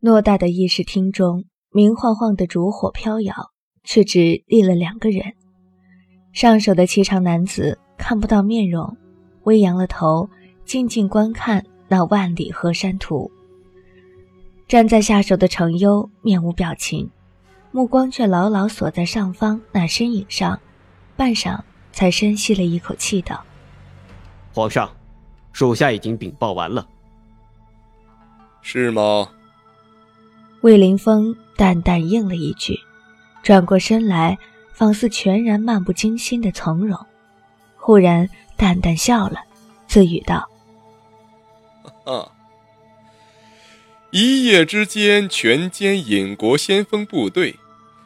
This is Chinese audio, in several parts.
偌大的议事厅中，明晃晃的烛火飘摇，却只立了两个人。上手的颀长男子看不到面容，微扬了头，静静观看那万里河山图。站在下手的程优面无表情，目光却牢牢锁在上方那身影上，半晌才深吸了一口气道：“皇上，属下已经禀报完了。”是吗？魏凌风淡淡应了一句，转过身来，仿似全然漫不经心的从容。忽然淡淡笑了，自语道：“啊，一夜之间全歼尹国先锋部队，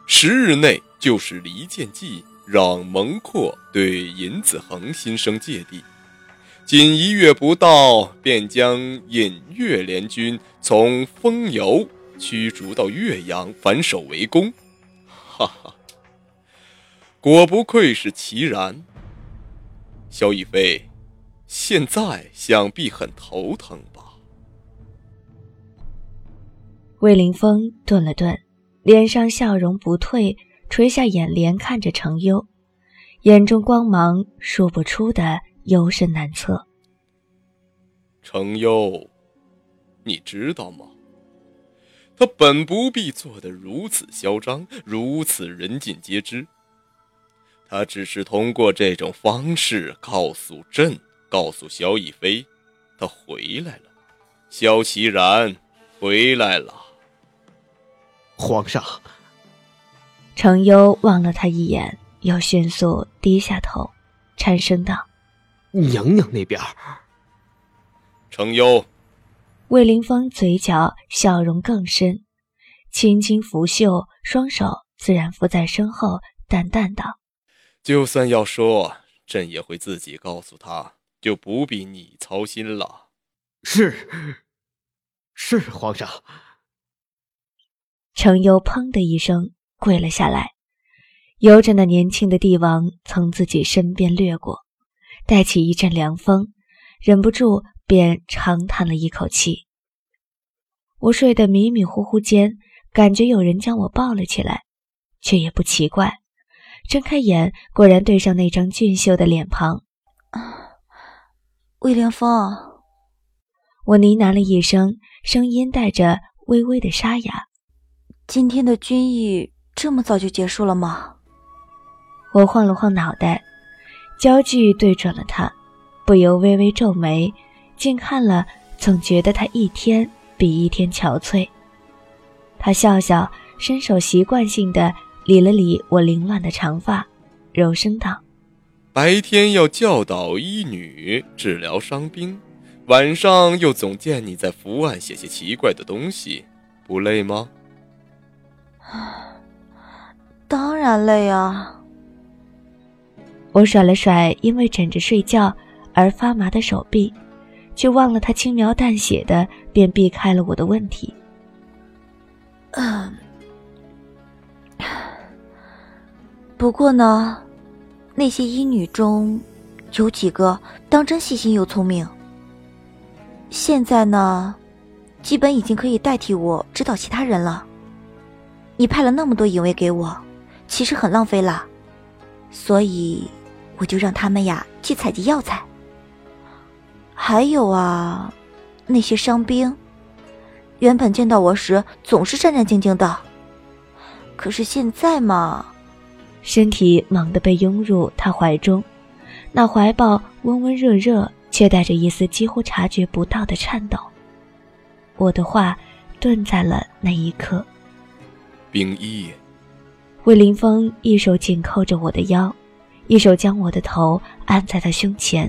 十日内就是离间计让蒙阔对尹子恒心生芥蒂，仅一月不到，便将尹越联军从丰游。”驱逐到岳阳，反守为攻，哈哈！果不愧是齐然。萧逸飞，现在想必很头疼吧？魏凌风顿了顿，脸上笑容不退，垂下眼帘看着程优，眼中光芒说不出的幽深难测。程优，你知道吗？他本不必做得如此嚣张，如此人尽皆知。他只是通过这种方式告诉朕，告诉萧逸飞，他回来了，萧其然回来了。皇上，程优望了他一眼，又迅速低下头，颤声道：“娘娘那边。”程优。魏凌风嘴角笑容更深，轻轻拂袖，双手自然扶在身后，淡淡道：“就算要说，朕也会自己告诉他，就不必你操心了。”是，是皇上。程优砰的一声跪了下来，由着那年轻的帝王从自己身边掠过，带起一阵凉风，忍不住。便长叹了一口气。我睡得迷迷糊糊间，感觉有人将我抱了起来，却也不奇怪。睁开眼，果然对上那张俊秀的脸庞。魏凌风，我呢喃了一声，声音带着微微的沙哑。今天的军役这么早就结束了吗？我晃了晃脑袋，焦距对准了他，不由微微皱眉。近看了，总觉得他一天比一天憔悴。他笑笑，伸手习惯性的理了理我凌乱的长发，柔声道：“白天要教导医女治疗伤兵，晚上又总见你在伏案写些奇怪的东西，不累吗？”“ 当然累啊。”我甩了甩因为枕着睡觉而发麻的手臂。却忘了他轻描淡写的便避开了我的问题。嗯，不过呢，那些医女中，有几个当真细心又聪明。现在呢，基本已经可以代替我指导其他人了。你派了那么多隐卫给我，其实很浪费啦。所以，我就让他们呀去采集药材。还有啊，那些伤兵，原本见到我时总是战战兢兢的，可是现在嘛，身体猛地被拥入他怀中，那怀抱温温热热，却带着一丝几乎察觉不到的颤抖。我的话顿在了那一刻。冰衣，魏凌风一手紧扣着我的腰，一手将我的头按在他胸前。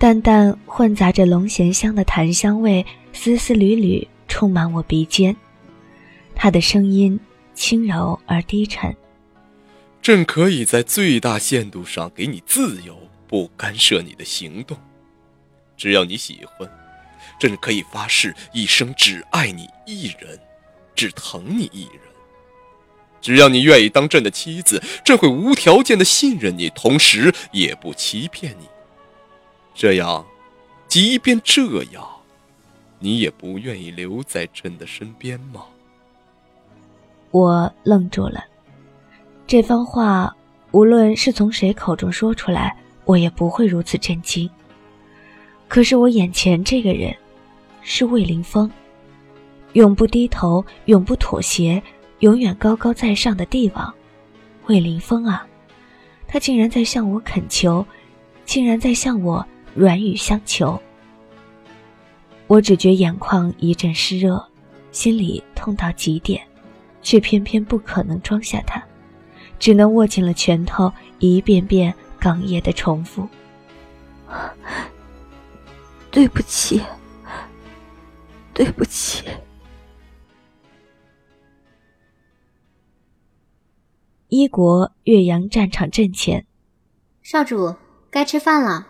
淡淡混杂着龙涎香的檀香味，丝丝缕缕充满我鼻尖。他的声音轻柔而低沉。朕可以在最大限度上给你自由，不干涉你的行动。只要你喜欢，朕可以发誓一生只爱你一人，只疼你一人。只要你愿意当朕的妻子，朕会无条件的信任你，同时也不欺骗你。这样，即便这样，你也不愿意留在朕的身边吗？我愣住了。这番话，无论是从谁口中说出来，我也不会如此震惊。可是我眼前这个人，是魏凌风，永不低头，永不妥协，永远高高在上的帝王。魏凌风啊，他竟然在向我恳求，竟然在向我软语相求。我只觉眼眶一阵湿热，心里痛到极点，却偏偏不可能装下他。只能握紧了拳头，一遍遍哽咽的重复：“ 对不起，对不起。”一国岳阳战场阵前，少主该吃饭了。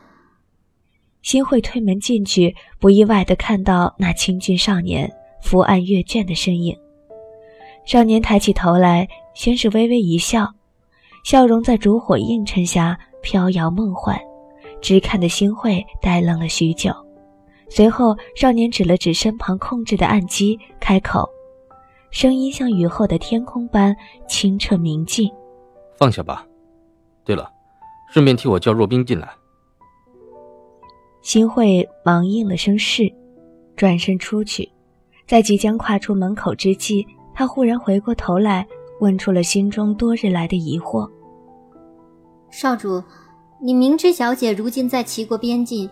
新会推门进去，不意外的看到那清俊少年伏案阅卷的身影。少年抬起头来，先是微微一笑。笑容在烛火映衬下飘摇梦幻，直看得新慧呆愣了许久。随后，少年指了指身旁控制的暗机，开口，声音像雨后的天空般清澈明净：“放下吧。对了，顺便替我叫若冰进来。”新慧忙应了声“是”，转身出去。在即将跨出门口之际，他忽然回过头来。问出了心中多日来的疑惑。少主，你明知小姐如今在齐国边境，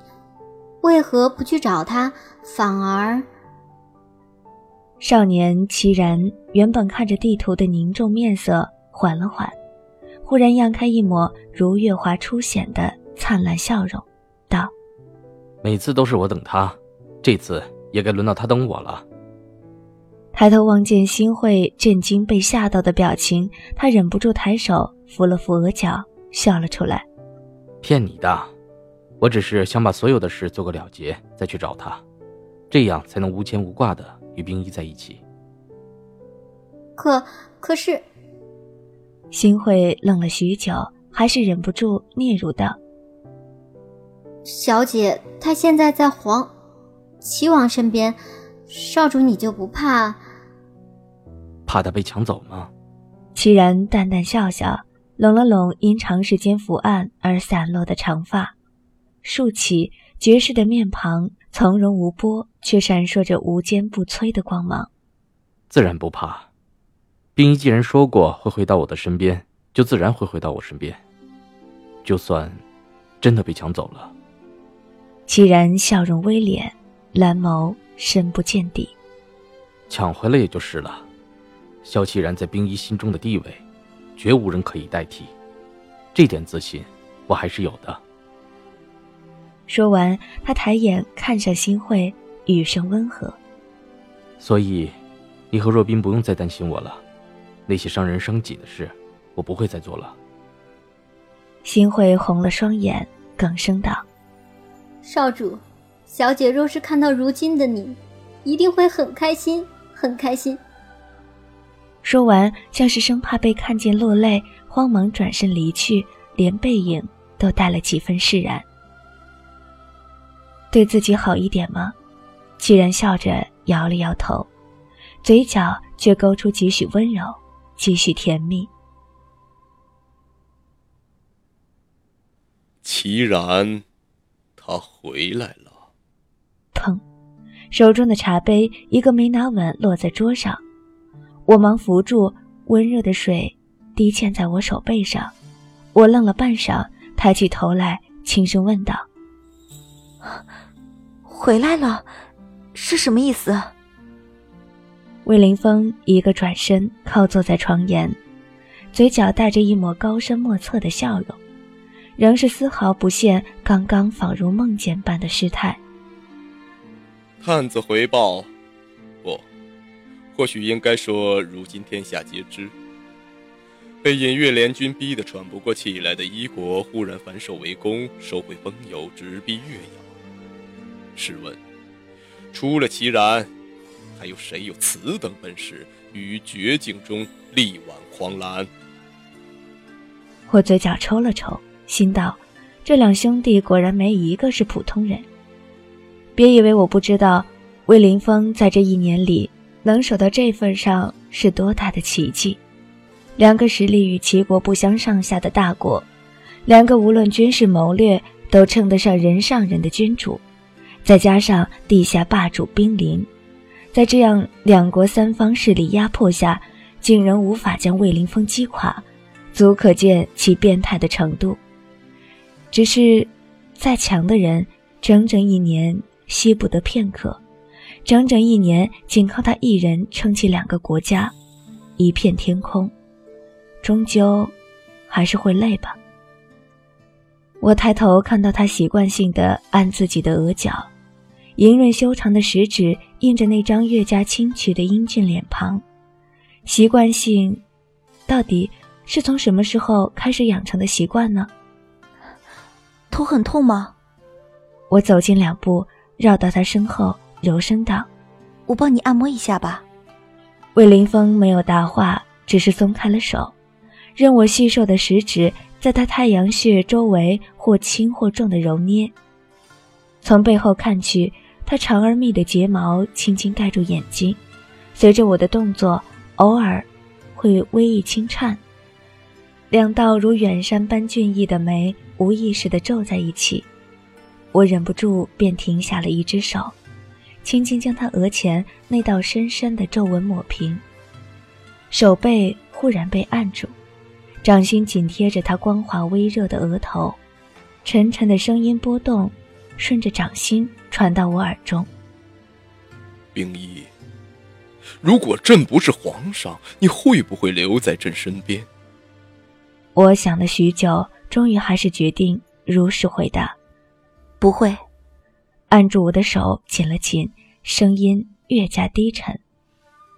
为何不去找她，反而……少年齐然原本看着地图的凝重面色缓了缓，忽然漾开一抹如月华初显的灿烂笑容，道：“每次都是我等他，这次也该轮到他等我了。”抬头望见新会震惊被吓到的表情，他忍不住抬手扶了扶额角，笑了出来。骗你的，我只是想把所有的事做个了结，再去找他，这样才能无牵无挂的与冰一在一起。可可是，新会愣了许久，还是忍不住嗫嚅道：“小姐，她现在在皇齐王身边，少主你就不怕？”怕他被抢走吗？齐然淡淡笑笑，拢了拢因长时间伏案而散落的长发，竖起绝世的面庞，从容无波，却闪烁着无坚不摧的光芒。自然不怕。冰衣既然说过会回到我的身边，就自然会回到我身边。就算真的被抢走了，齐然笑容微敛，蓝眸深不见底。抢回来也就是了。萧凄然在冰衣心中的地位，绝无人可以代替。这点自信，我还是有的。说完，他抬眼看向新慧，语声温和：“所以，你和若冰不用再担心我了。那些伤人伤己的事，我不会再做了。”新慧红了双眼，哽声道：“少主，小姐若是看到如今的你，一定会很开心，很开心。”说完，像是生怕被看见落泪，慌忙转身离去，连背影都带了几分释然。对自己好一点吗？齐然笑着摇了摇头，嘴角却勾出几许温柔，几许甜蜜。齐然，他回来了。砰，手中的茶杯一个没拿稳，落在桌上。我忙扶住，温热的水滴溅在我手背上。我愣了半晌，抬起头来，轻声问道：“回来了，是什么意思？”魏凌风一个转身，靠坐在床沿，嘴角带着一抹高深莫测的笑容，仍是丝毫不现刚刚仿如梦见般的失态。探子回报。不或许应该说，如今天下皆知，被隐月联军逼得喘不过气来的伊国，忽然反手为攻，收回风油，直逼岳阳。试问，除了齐然，还有谁有此等本事，于绝境中力挽狂澜？我嘴角抽了抽，心道：这两兄弟果然没一个是普通人。别以为我不知道。魏凌风在这一年里能守到这份上，是多大的奇迹！两个实力与齐国不相上下的大国，两个无论军事谋略都称得上人上人的君主，再加上地下霸主兵临，在这样两国三方势力压迫下，竟然无法将魏凌风击垮，足可见其变态的程度。只是，再强的人，整整一年吸不得片刻。整整一年，仅靠他一人撑起两个国家，一片天空，终究还是会累吧。我抬头看到他习惯性的按自己的额角，莹润修长的食指印着那张越加清癯的英俊脸庞，习惯性，到底是从什么时候开始养成的习惯呢？头很痛吗？我走近两步，绕到他身后。柔声道：“我帮你按摩一下吧。”魏凌风没有答话，只是松开了手，任我细瘦的食指在他太阳穴周围或轻或重的揉捏。从背后看去，他长而密的睫毛轻轻盖住眼睛，随着我的动作，偶尔会微一轻颤。两道如远山般俊逸的眉无意识地皱在一起，我忍不住便停下了一只手。轻轻将他额前那道深深的皱纹抹平，手背忽然被按住，掌心紧贴着他光滑微热的额头，沉沉的声音波动，顺着掌心传到我耳中。冰衣，如果朕不是皇上，你会不会留在朕身边？我想了许久，终于还是决定如实回答：不会。按住我的手紧了紧。声音越加低沉。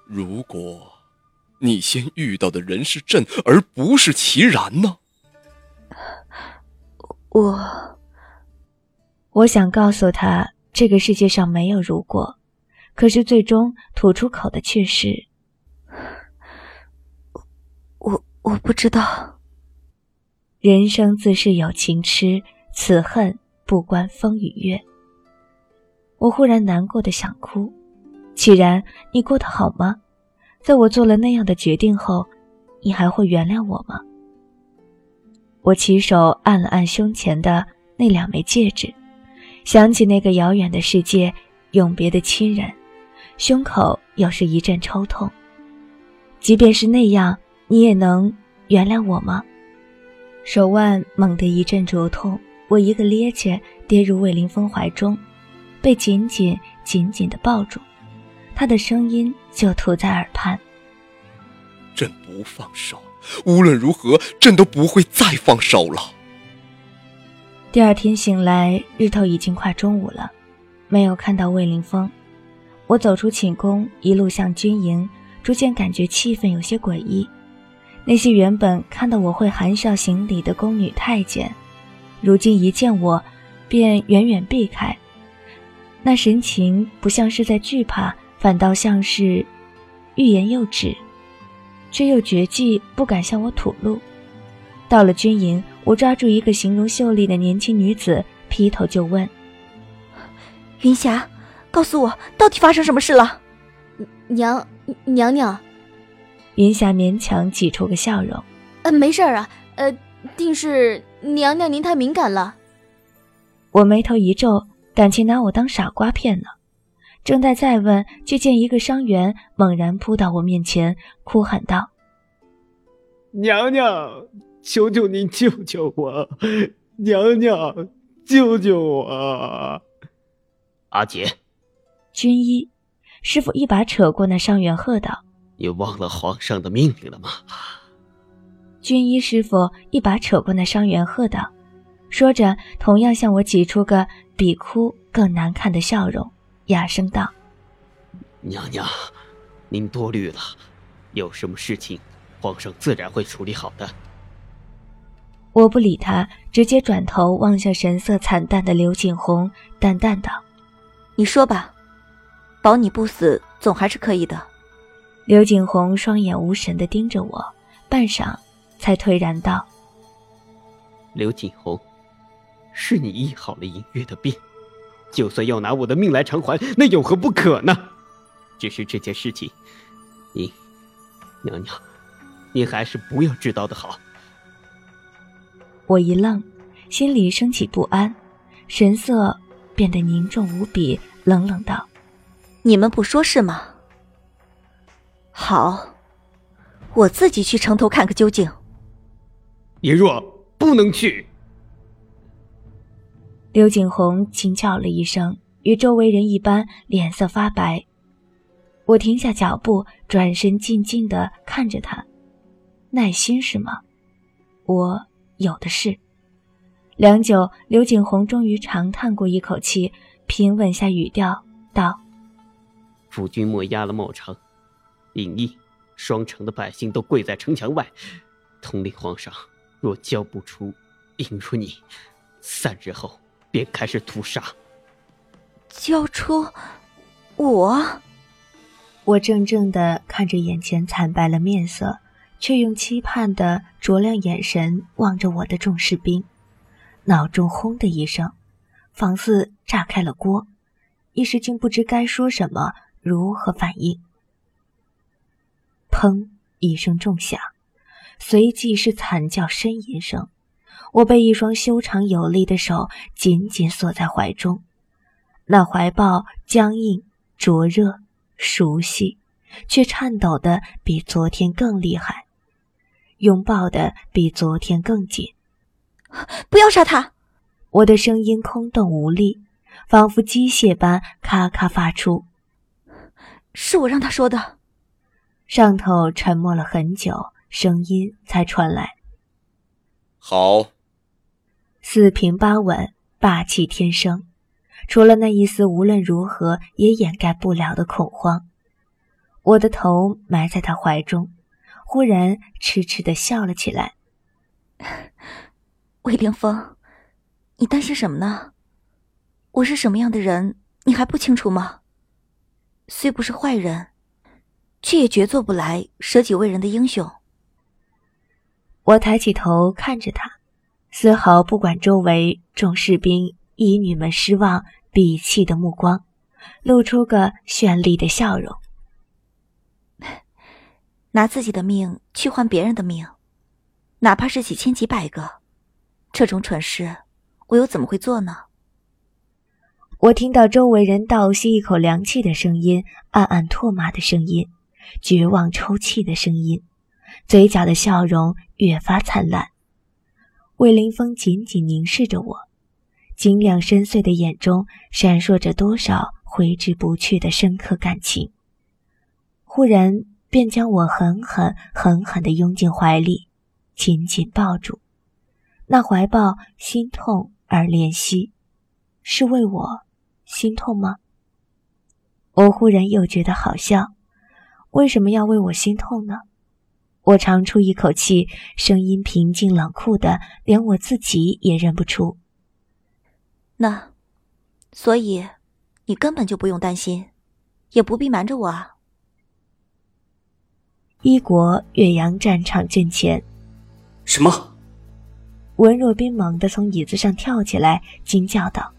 如果，你先遇到的人是朕，而不是齐然呢？我，我想告诉他，这个世界上没有如果，可是最终吐出口的却是，我我不知道。人生自是有情痴，此恨不关风与月。我忽然难过的想哭，启然，你过得好吗？在我做了那样的决定后，你还会原谅我吗？我起手按了按胸前的那两枚戒指，想起那个遥远的世界，永别的亲人，胸口又是一阵抽痛。即便是那样，你也能原谅我吗？手腕猛地一阵灼痛，我一个趔趄，跌入魏凌风怀中。被紧紧紧紧的抱住，他的声音就吐在耳畔：“朕不放手，无论如何，朕都不会再放手了。”第二天醒来，日头已经快中午了，没有看到魏凌风。我走出寝宫，一路向军营，逐渐感觉气氛有些诡异。那些原本看到我会含笑行礼的宫女太监，如今一见我，便远远避开。那神情不像是在惧怕，反倒像是欲言又止，却又绝技不敢向我吐露。到了军营，我抓住一个形容秀丽的年轻女子，劈头就问：“云霞，告诉我，到底发生什么事了？”娘娘娘，云霞勉强挤出个笑容：“呃，没事儿啊，呃，定是娘娘您太敏感了。”我眉头一皱。感情拿我当傻瓜骗呢？正待再问，却见一个伤员猛然扑到我面前，哭喊道：“娘娘，求求您救救我！娘娘，救救我！”阿杰，军医师傅一把扯过那伤员，喝道：“你忘了皇上的命令了吗？”军医师傅一把扯过那伤员，喝道。说着，同样向我挤出个比哭更难看的笑容，哑声道：“娘娘，您多虑了，有什么事情，皇上自然会处理好的。”我不理他，直接转头望向神色惨淡的刘景红，淡淡道：“你说吧，保你不死，总还是可以的。”刘景洪双眼无神的盯着我，半晌，才颓然道：“刘景洪。”是你医好了银月的病，就算要拿我的命来偿还，那有何不可呢？只是这件事情，你娘娘，你还是不要知道的好。我一愣，心里升起不安，神色变得凝重无比，冷冷道：“你们不说是吗？好，我自己去城头看个究竟。”你若不能去，刘景洪轻叫了一声，与周围人一般，脸色发白。我停下脚步，转身静静的看着他。耐心是吗？我有的是。良久，刘景洪终于长叹过一口气，平稳下语调道：“夫君莫压了茂城，尹义、双城的百姓都跪在城墙外，统领皇上。若交不出尹如你，三日后。”便开始屠杀。交出我，我怔怔的看着眼前惨白了面色，却用期盼的灼亮眼神望着我的众士兵，脑中轰的一声，仿似炸开了锅，一时竟不知该说什么，如何反应。砰一声重响，随即是惨叫呻吟声。我被一双修长有力的手紧紧锁在怀中，那怀抱僵硬、灼热、熟悉，却颤抖的比昨天更厉害，拥抱的比昨天更紧。不要杀他！我的声音空洞无力，仿佛机械般咔咔发出。是我让他说的。上头沉默了很久，声音才传来：“好。”四平八稳，霸气天生，除了那一丝无论如何也掩盖不了的恐慌。我的头埋在他怀中，忽然痴痴的笑了起来。魏凌风，你担心什么呢？我是什么样的人，你还不清楚吗？虽不是坏人，却也绝做不来舍己为人的英雄。我抬起头看着他。丝毫不管周围众士兵、医女们失望、鄙弃的目光，露出个绚丽的笑容。拿自己的命去换别人的命，哪怕是几千几百个，这种蠢事，我又怎么会做呢？我听到周围人倒吸一口凉气的声音，暗暗唾骂的声音，绝望抽泣的声音，嘴角的笑容越发灿烂。魏凌风紧紧凝视着我，晶亮深邃的眼中闪烁着多少挥之不去的深刻感情。忽然，便将我狠狠狠狠地拥进怀里，紧紧抱住。那怀抱心痛而怜惜，是为我心痛吗？我忽然又觉得好笑，为什么要为我心痛呢？我长出一口气，声音平静冷酷的，连我自己也认不出。那，所以，你根本就不用担心，也不必瞒着我啊。一国岳阳战场阵前，什么？文若冰猛地从椅子上跳起来，惊叫道：“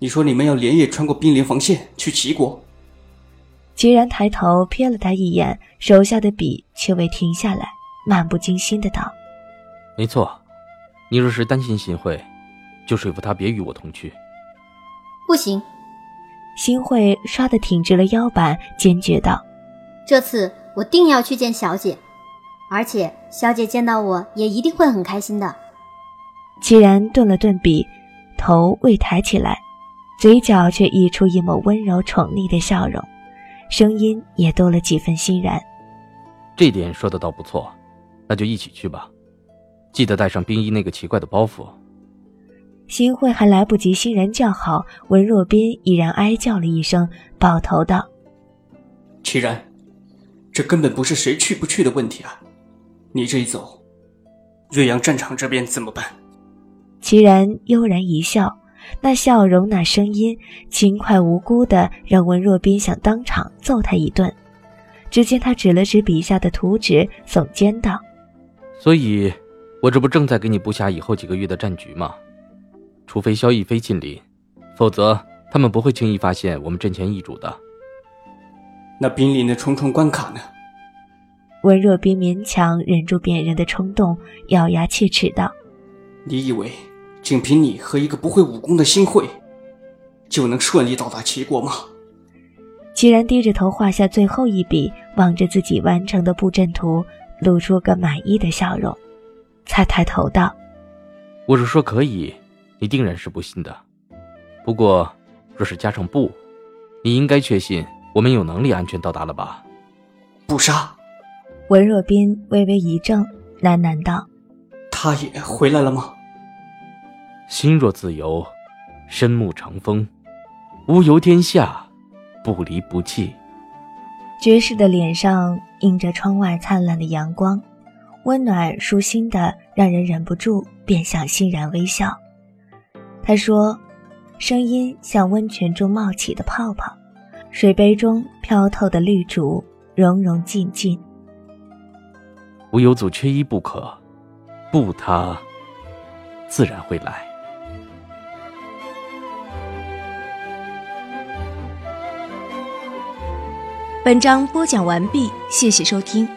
你说你们要连夜穿过兵连防线去齐国？”齐然抬头瞥了他一眼，手下的笔却未停下来，漫不经心的道：“没错，你若是担心新慧，就说服他别与我同去。”不行。新慧唰的挺直了腰板，坚决道：“这次我定要去见小姐，而且小姐见到我也一定会很开心的。”齐然顿了顿笔，头未抬起来，嘴角却溢出一抹温柔宠溺的笑容。声音也多了几分欣然，这点说的倒不错，那就一起去吧，记得带上冰衣那个奇怪的包袱。新慧还来不及欣然叫好，文若冰已然哀叫了一声，抱头道：“齐然，这根本不是谁去不去的问题啊！你这一走，岳阳战场这边怎么办？”齐然悠然一笑。那笑容，那声音，轻快无辜的，让文若冰想当场揍他一顿。只见他指了指笔下的图纸，耸肩道：“所以，我这不正在给你布下以后几个月的战局吗？除非萧逸飞近临，否则他们不会轻易发现我们阵前易主的。那濒临的重重关卡呢？温若冰勉强忍住辨认的冲动，咬牙切齿道：“你以为仅凭你和一个不会武功的新会，就能顺利到达齐国吗？”齐然低着头画下最后一笔，望着自己完成的布阵图，露出个满意的笑容，才抬头道：“我是说可以，你定然是不信的。不过，若是加上不，你应该确信我们有能力安全到达了吧？”不杀。文若冰微微一怔，喃喃道：“他也回来了吗？”心若自由，身沐长风，无游天下。不离不弃。爵士的脸上映着窗外灿烂的阳光，温暖舒心的，让人忍不住便想欣然微笑。他说，声音像温泉中冒起的泡泡，水杯中飘透的绿竹，融融静静。无有组缺一不可，不他，自然会来。本章播讲完毕，谢谢收听。